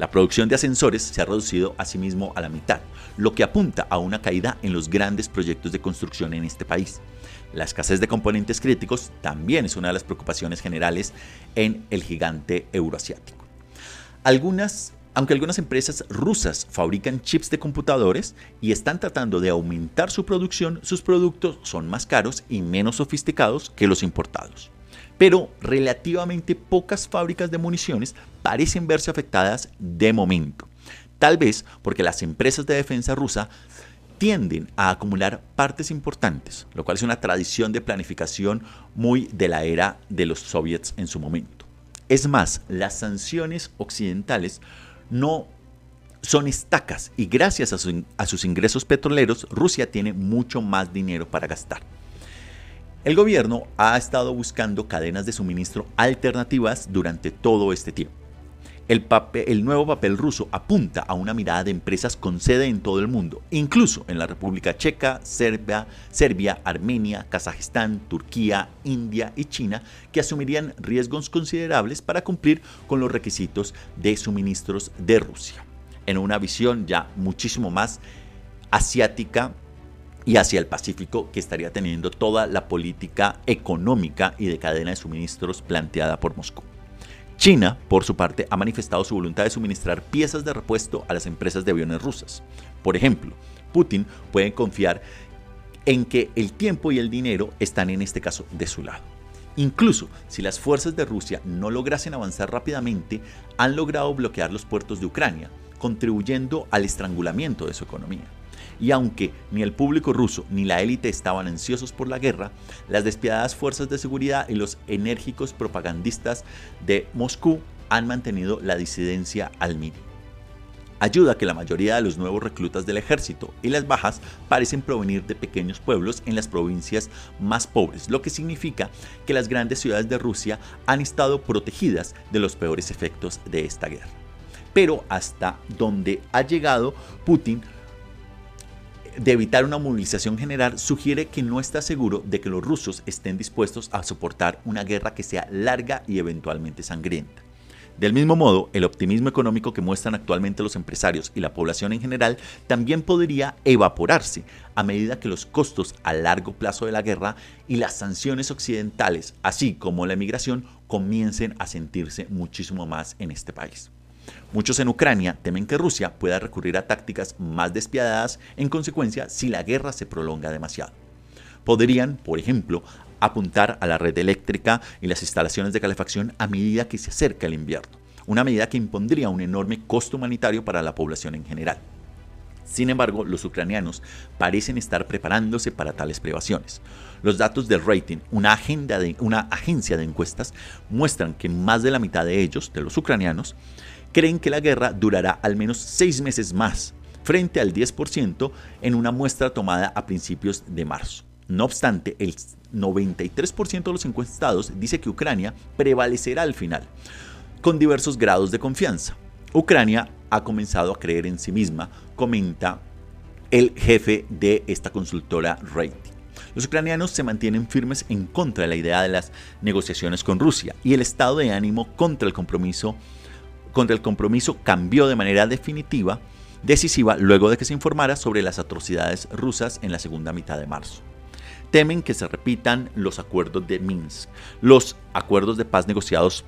La producción de ascensores se ha reducido asimismo a la mitad, lo que apunta a una caída en los grandes proyectos de construcción en este país. La escasez de componentes críticos también es una de las preocupaciones generales en el gigante euroasiático. Algunas, aunque algunas empresas rusas fabrican chips de computadores y están tratando de aumentar su producción, sus productos son más caros y menos sofisticados que los importados. Pero relativamente pocas fábricas de municiones parecen verse afectadas de momento. Tal vez porque las empresas de defensa rusa tienden a acumular partes importantes, lo cual es una tradición de planificación muy de la era de los soviets en su momento. Es más, las sanciones occidentales no son estacas y gracias a, a, sus ingresos petroleros Rusia tiene mucho más dinero para gastar. El gobierno ha estado buscando cadenas de suministro alternativas durante todo este tiempo. El, nuevo papel ruso apunta a una mirada de empresas con sede en todo el mundo, incluso en la República Checa, Serbia, Serbia, Armenia, Kazajistán, Turquía, India y China, que asumirían riesgos considerables para cumplir con los requisitos de suministros de Rusia, en una visión ya muchísimo más asiática y hacia el Pacífico que estaría teniendo toda la política económica y de cadena de suministros planteada por Moscú. China, por su parte, ha manifestado su voluntad de suministrar piezas de repuesto a las empresas de aviones rusas. Por ejemplo, Putin puede confiar en que el tiempo y el dinero están en este caso de su lado. Incluso si las fuerzas de Rusia no lograsen avanzar rápidamente, han logrado bloquear los puertos de Ucrania, contribuyendo al estrangulamiento de su economía. Y aunque ni el público ruso ni la élite estaban ansiosos por la guerra, las despiadadas fuerzas de seguridad y los enérgicos propagandistas de Moscú han mantenido la disidencia al mínimo. Ayuda que la mayoría de los nuevos reclutas del ejército y las bajas parecen provenir de pequeños pueblos en las provincias más pobres, lo que significa que las grandes ciudades de Rusia han estado protegidas de los peores efectos de esta guerra. Pero hasta donde ha llegado Putin de evitar una movilización general sugiere que no está seguro de que los rusos estén dispuestos a soportar una guerra que sea larga y eventualmente sangrienta. Del mismo modo, el optimismo económico que muestran actualmente los empresarios y la población en general también podría evaporarse a medida que los costos a largo plazo de la guerra y las sanciones occidentales, así como la emigración, comiencen a sentirse muchísimo más en este país. Muchos en Ucrania temen que Rusia pueda recurrir a tácticas más despiadadas en consecuencia si la guerra se prolonga demasiado. Podrían, por ejemplo, apuntar a la red eléctrica y las instalaciones de calefacción a medida que se acerca el invierno, una medida que impondría un enorme costo humanitario para la población en general. Sin embargo, los ucranianos parecen estar preparándose para tales privaciones. Los datos del rating, una, una agencia de encuestas, muestran que más de la mitad de ellos, de los ucranianos, creen que la guerra durará al menos seis meses más, frente al 10% en una muestra tomada a principios de marzo. No obstante, el 93% de los encuestados dice que Ucrania prevalecerá al final, con diversos grados de confianza. Ucrania ha comenzado a creer en sí misma, comenta el jefe de esta consultora Rating. Los ucranianos se mantienen firmes en contra de la idea de las negociaciones con Rusia y el estado de ánimo contra el compromiso, contra el compromiso cambió de manera definitiva, decisiva, luego de que se informara sobre las atrocidades rusas en la segunda mitad de marzo temen que se repitan los acuerdos de Minsk, los acuerdos de paz negociados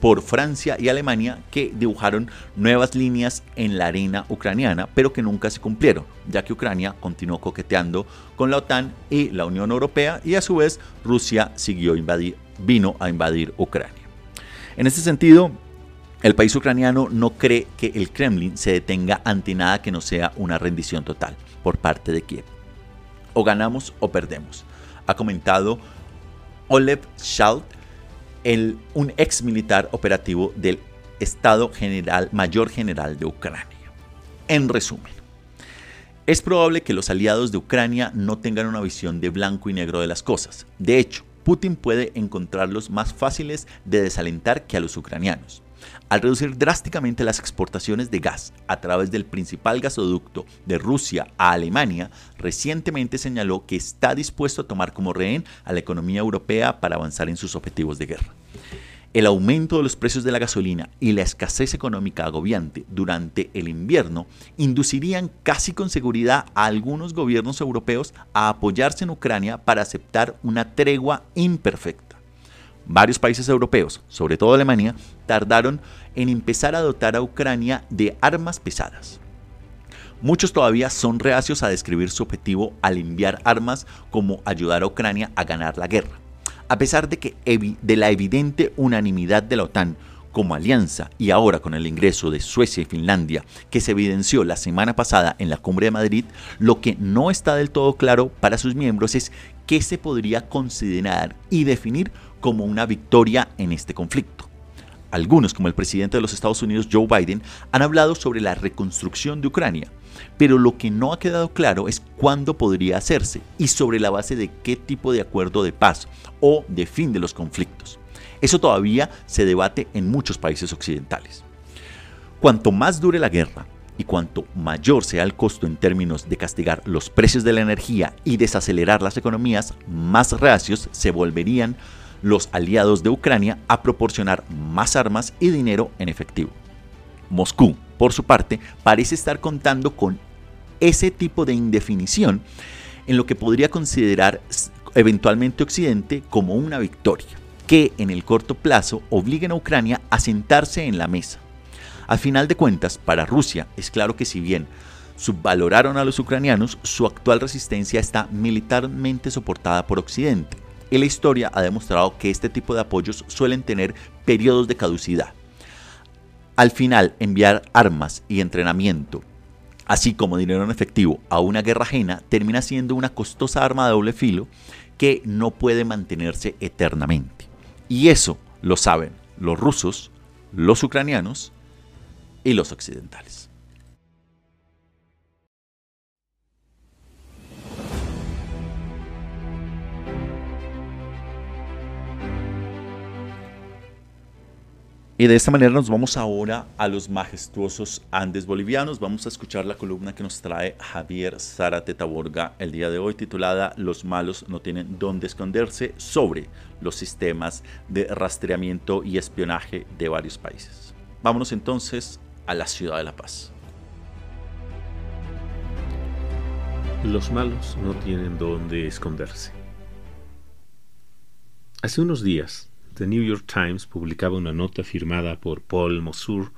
por Francia y Alemania que dibujaron nuevas líneas en la arena ucraniana, pero que nunca se cumplieron, ya que Ucrania continuó coqueteando con la OTAN y la Unión Europea y a su vez Rusia siguió vino a invadir Ucrania. En este sentido, el país ucraniano no cree que el Kremlin se detenga ante nada que no sea una rendición total por parte de Kiev. O ganamos o perdemos, ha comentado Olev Schalt, un ex militar operativo del Estado General Mayor General de Ucrania. En resumen, es probable que los aliados de Ucrania no tengan una visión de blanco y negro de las cosas. De hecho, Putin puede encontrarlos más fáciles de desalentar que a los ucranianos. Al reducir drásticamente las exportaciones de gas a través del principal gasoducto de Rusia a Alemania, recientemente señaló que está dispuesto a tomar como rehén a la economía europea para avanzar en sus objetivos de guerra. El aumento de los precios de la gasolina y la escasez económica agobiante durante el invierno inducirían casi con seguridad a algunos gobiernos europeos a apoyarse en Ucrania para aceptar una tregua imperfecta. Varios países europeos, sobre todo Alemania, tardaron en empezar a dotar a Ucrania de armas pesadas. Muchos todavía son reacios a describir su objetivo al enviar armas como ayudar a Ucrania a ganar la guerra. A pesar de, que de la evidente unanimidad de la OTAN como alianza y ahora con el ingreso de Suecia y Finlandia que se evidenció la semana pasada en la cumbre de Madrid, lo que no está del todo claro para sus miembros es qué se podría considerar y definir como una victoria en este conflicto. Algunos, como el presidente de los Estados Unidos Joe Biden, han hablado sobre la reconstrucción de Ucrania, pero lo que no ha quedado claro es cuándo podría hacerse y sobre la base de qué tipo de acuerdo de paz o de fin de los conflictos. Eso todavía se debate en muchos países occidentales. Cuanto más dure la guerra y cuanto mayor sea el costo en términos de castigar los precios de la energía y desacelerar las economías, más reacios se volverían los aliados de Ucrania a proporcionar más armas y dinero en efectivo. Moscú, por su parte, parece estar contando con ese tipo de indefinición en lo que podría considerar eventualmente Occidente como una victoria, que en el corto plazo obliguen a Ucrania a sentarse en la mesa. Al final de cuentas, para Rusia es claro que si bien subvaloraron a los ucranianos, su actual resistencia está militarmente soportada por Occidente y la historia ha demostrado que este tipo de apoyos suelen tener periodos de caducidad. Al final, enviar armas y entrenamiento, así como dinero en efectivo, a una guerra ajena termina siendo una costosa arma de doble filo que no puede mantenerse eternamente. Y eso lo saben los rusos, los ucranianos y los occidentales. Y de esta manera nos vamos ahora a los majestuosos Andes bolivianos. Vamos a escuchar la columna que nos trae Javier Zárate Taborga el día de hoy titulada Los malos no tienen dónde esconderse sobre los sistemas de rastreamiento y espionaje de varios países. Vámonos entonces a la ciudad de La Paz. Los malos no tienen dónde esconderse. Hace unos días The New York Times publicaba una nota firmada por Paul Mosur,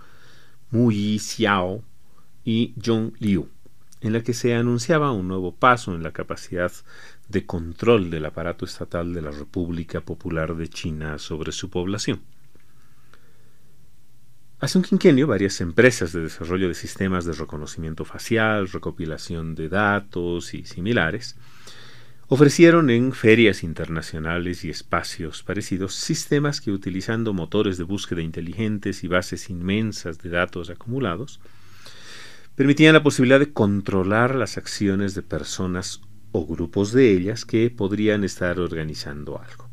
Mu Yi Xiao y John Liu, en la que se anunciaba un nuevo paso en la capacidad de control del aparato estatal de la República Popular de China sobre su población. Hace un quinquenio, varias empresas de desarrollo de sistemas de reconocimiento facial, recopilación de datos y similares Ofrecieron en ferias internacionales y espacios parecidos sistemas que utilizando motores de búsqueda inteligentes y bases inmensas de datos acumulados, permitían la posibilidad de controlar las acciones de personas o grupos de ellas que podrían estar organizando algo.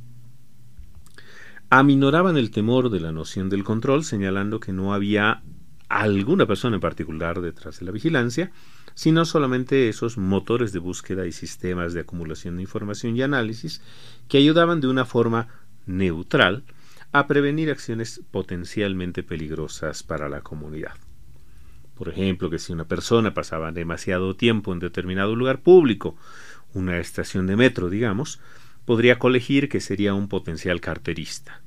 Aminoraban el temor de la noción del control, señalando que no había alguna persona en particular detrás de la vigilancia, sino solamente esos motores de búsqueda y sistemas de acumulación de información y análisis que ayudaban de una forma neutral a prevenir acciones potencialmente peligrosas para la comunidad. Por ejemplo, que si una persona pasaba demasiado tiempo en determinado lugar público, una estación de metro, digamos, podría colegir que sería un potencial carterista.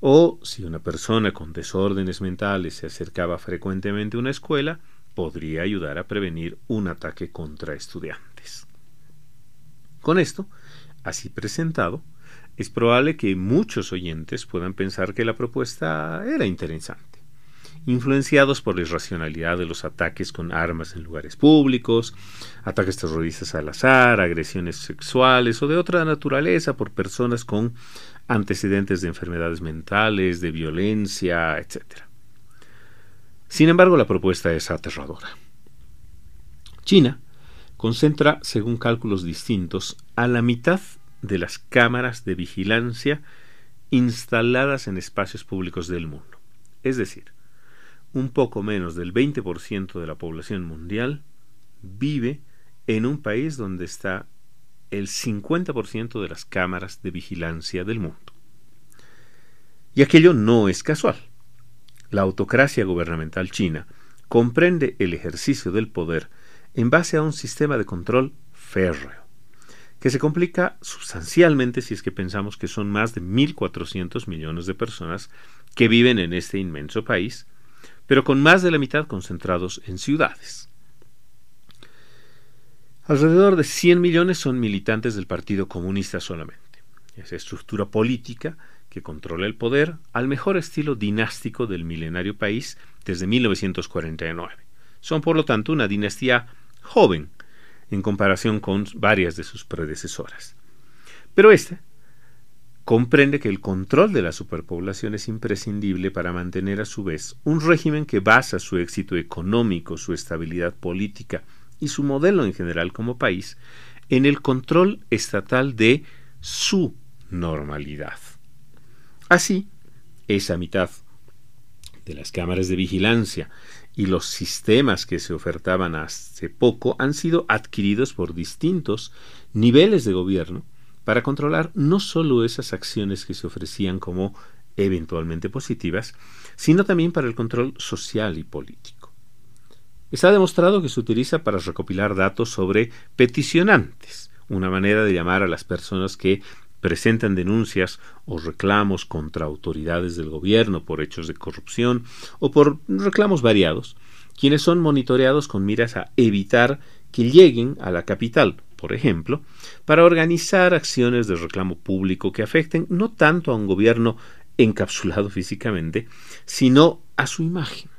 O si una persona con desórdenes mentales se acercaba frecuentemente a una escuela, podría ayudar a prevenir un ataque contra estudiantes. Con esto, así presentado, es probable que muchos oyentes puedan pensar que la propuesta era interesante. Influenciados por la irracionalidad de los ataques con armas en lugares públicos, ataques terroristas al azar, agresiones sexuales o de otra naturaleza por personas con antecedentes de enfermedades mentales, de violencia, etc. Sin embargo, la propuesta es aterradora. China concentra, según cálculos distintos, a la mitad de las cámaras de vigilancia instaladas en espacios públicos del mundo. Es decir, un poco menos del 20% de la población mundial vive en un país donde está el 50% de las cámaras de vigilancia del mundo. Y aquello no es casual. La autocracia gubernamental china comprende el ejercicio del poder en base a un sistema de control férreo, que se complica sustancialmente si es que pensamos que son más de 1.400 millones de personas que viven en este inmenso país, pero con más de la mitad concentrados en ciudades. Alrededor de 100 millones son militantes del Partido Comunista solamente. Esa estructura política que controla el poder al mejor estilo dinástico del milenario país desde 1949. Son, por lo tanto, una dinastía joven en comparación con varias de sus predecesoras. Pero este comprende que el control de la superpoblación es imprescindible para mantener a su vez un régimen que basa su éxito económico, su estabilidad política y su modelo en general como país en el control estatal de su normalidad. Así, esa mitad de las cámaras de vigilancia y los sistemas que se ofertaban hace poco han sido adquiridos por distintos niveles de gobierno para controlar no solo esas acciones que se ofrecían como eventualmente positivas, sino también para el control social y político. Está demostrado que se utiliza para recopilar datos sobre peticionantes, una manera de llamar a las personas que presentan denuncias o reclamos contra autoridades del gobierno por hechos de corrupción o por reclamos variados, quienes son monitoreados con miras a evitar que lleguen a la capital, por ejemplo, para organizar acciones de reclamo público que afecten no tanto a un gobierno encapsulado [LAUGHS] físicamente, sino a su imagen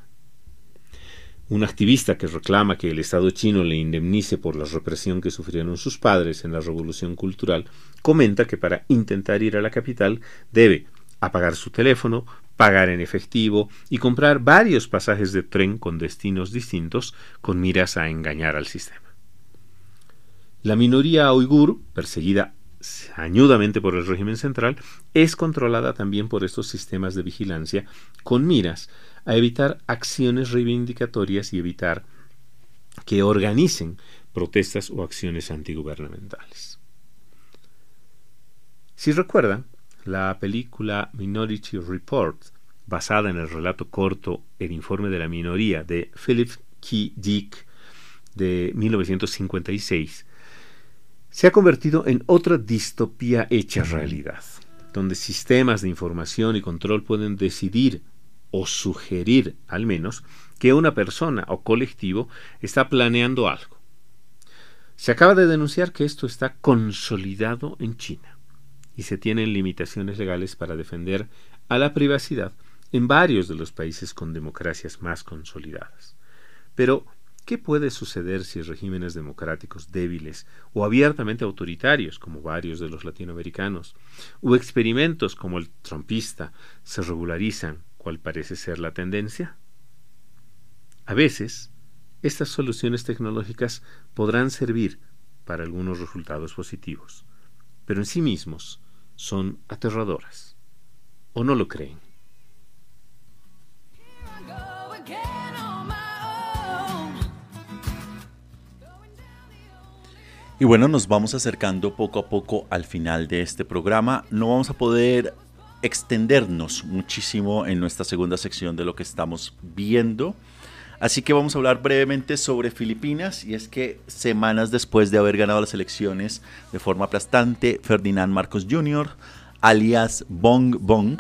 un activista que reclama que el Estado chino le indemnice por la represión que sufrieron sus padres en la Revolución Cultural, comenta que para intentar ir a la capital debe apagar su teléfono, pagar en efectivo y comprar varios pasajes de tren con destinos distintos con miras a engañar al sistema. La minoría uigur, perseguida añudamente por el régimen central, es controlada también por estos sistemas de vigilancia con miras a evitar acciones reivindicatorias y evitar que organicen protestas o acciones antigubernamentales. Si recuerdan, la película Minority Report, basada en el relato corto El informe de la minoría de Philip K. Dick de 1956, se ha convertido en otra distopía hecha realidad, donde sistemas de información y control pueden decidir o sugerir al menos que una persona o colectivo está planeando algo. Se acaba de denunciar que esto está consolidado en China y se tienen limitaciones legales para defender a la privacidad en varios de los países con democracias más consolidadas. Pero ¿Qué puede suceder si regímenes democráticos débiles o abiertamente autoritarios, como varios de los latinoamericanos, o experimentos como el trumpista, se regularizan, cual parece ser la tendencia? A veces, estas soluciones tecnológicas podrán servir para algunos resultados positivos, pero en sí mismos son aterradoras. ¿O no lo creen? Y bueno, nos vamos acercando poco a poco al final de este programa. No vamos a poder extendernos muchísimo en nuestra segunda sección de lo que estamos viendo. Así que vamos a hablar brevemente sobre Filipinas y es que semanas después de haber ganado las elecciones de forma aplastante, Ferdinand Marcos Jr., alias Bong Bong,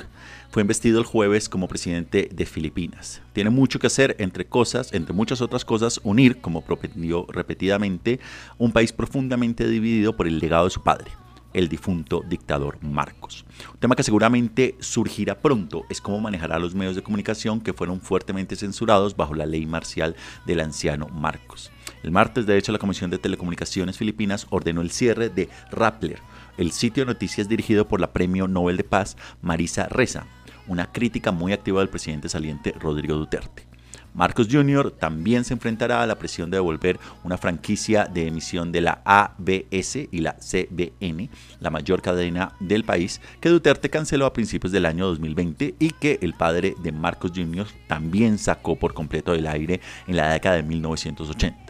fue investido el jueves como presidente de Filipinas. Tiene mucho que hacer, entre cosas, entre muchas otras cosas, unir, como prometió repetidamente, un país profundamente dividido por el legado de su padre, el difunto dictador Marcos. Un tema que seguramente surgirá pronto es cómo manejará los medios de comunicación que fueron fuertemente censurados bajo la ley marcial del anciano Marcos. El martes, de hecho, la Comisión de Telecomunicaciones Filipinas ordenó el cierre de Rappler, el sitio de noticias dirigido por la Premio Nobel de Paz Marisa Reza, una crítica muy activa del presidente saliente Rodrigo Duterte. Marcos Jr. también se enfrentará a la presión de devolver una franquicia de emisión de la ABS y la CBN, la mayor cadena del país, que Duterte canceló a principios del año 2020 y que el padre de Marcos Jr. también sacó por completo del aire en la década de 1980.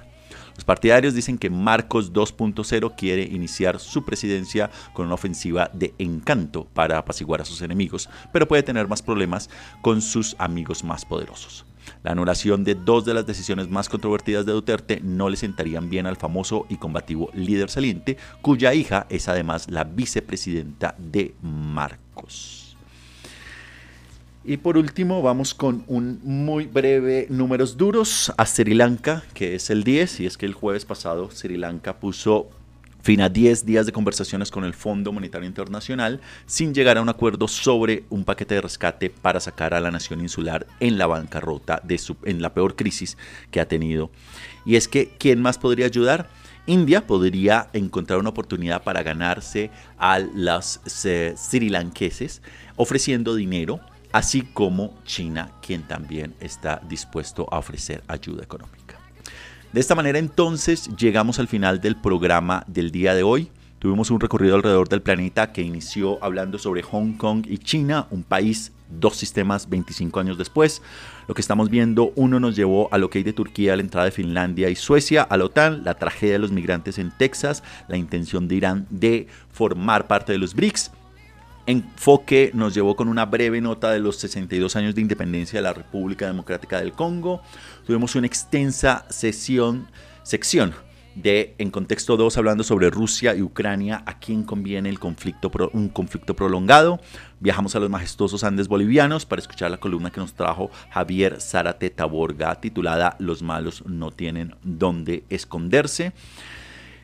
Los partidarios dicen que Marcos 2.0 quiere iniciar su presidencia con una ofensiva de encanto para apaciguar a sus enemigos, pero puede tener más problemas con sus amigos más poderosos. La anulación de dos de las decisiones más controvertidas de Duterte no le sentarían bien al famoso y combativo líder saliente, cuya hija es además la vicepresidenta de Marcos. Y por último vamos con un muy breve números duros a Sri Lanka, que es el 10, y es que el jueves pasado Sri Lanka puso fin a 10 días de conversaciones con el Fondo Monetario Internacional sin llegar a un acuerdo sobre un paquete de rescate para sacar a la nación insular en la bancarrota, de su, en la peor crisis que ha tenido. Y es que, ¿quién más podría ayudar? India podría encontrar una oportunidad para ganarse a los eh, sri lankeses ofreciendo dinero así como China, quien también está dispuesto a ofrecer ayuda económica. De esta manera entonces llegamos al final del programa del día de hoy. Tuvimos un recorrido alrededor del planeta que inició hablando sobre Hong Kong y China, un país, dos sistemas 25 años después. Lo que estamos viendo, uno nos llevó a lo que hay de Turquía, la entrada de Finlandia y Suecia a la OTAN, la tragedia de los migrantes en Texas, la intención de Irán de formar parte de los BRICS enfoque nos llevó con una breve nota de los 62 años de independencia de la República Democrática del Congo. Tuvimos una extensa sesión, sección de En Contexto 2 hablando sobre Rusia y Ucrania, a quién conviene el conflicto, un conflicto prolongado. Viajamos a los majestuosos Andes bolivianos para escuchar la columna que nos trajo Javier Zárate Taborga titulada Los malos no tienen dónde esconderse.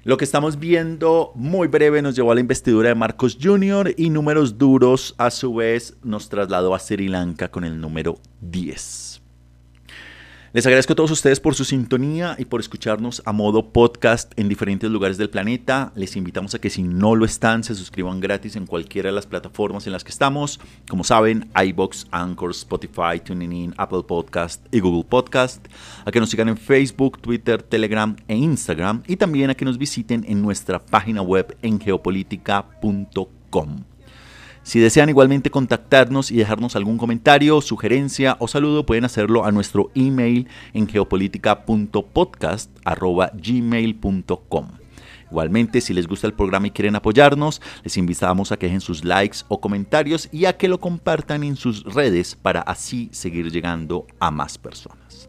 Lo que estamos viendo muy breve nos llevó a la investidura de Marcos Jr. y números duros a su vez nos trasladó a Sri Lanka con el número 10. Les agradezco a todos ustedes por su sintonía y por escucharnos a modo podcast en diferentes lugares del planeta. Les invitamos a que si no lo están, se suscriban gratis en cualquiera de las plataformas en las que estamos. Como saben, iBox, Anchor, Spotify, TuneIn, Apple Podcast y Google Podcast. A que nos sigan en Facebook, Twitter, Telegram e Instagram. Y también a que nos visiten en nuestra página web en geopolítica.com. Si desean igualmente contactarnos y dejarnos algún comentario, sugerencia o saludo, pueden hacerlo a nuestro email en geopolítica.podcast.gmail.com. Igualmente, si les gusta el programa y quieren apoyarnos, les invitamos a que dejen sus likes o comentarios y a que lo compartan en sus redes para así seguir llegando a más personas.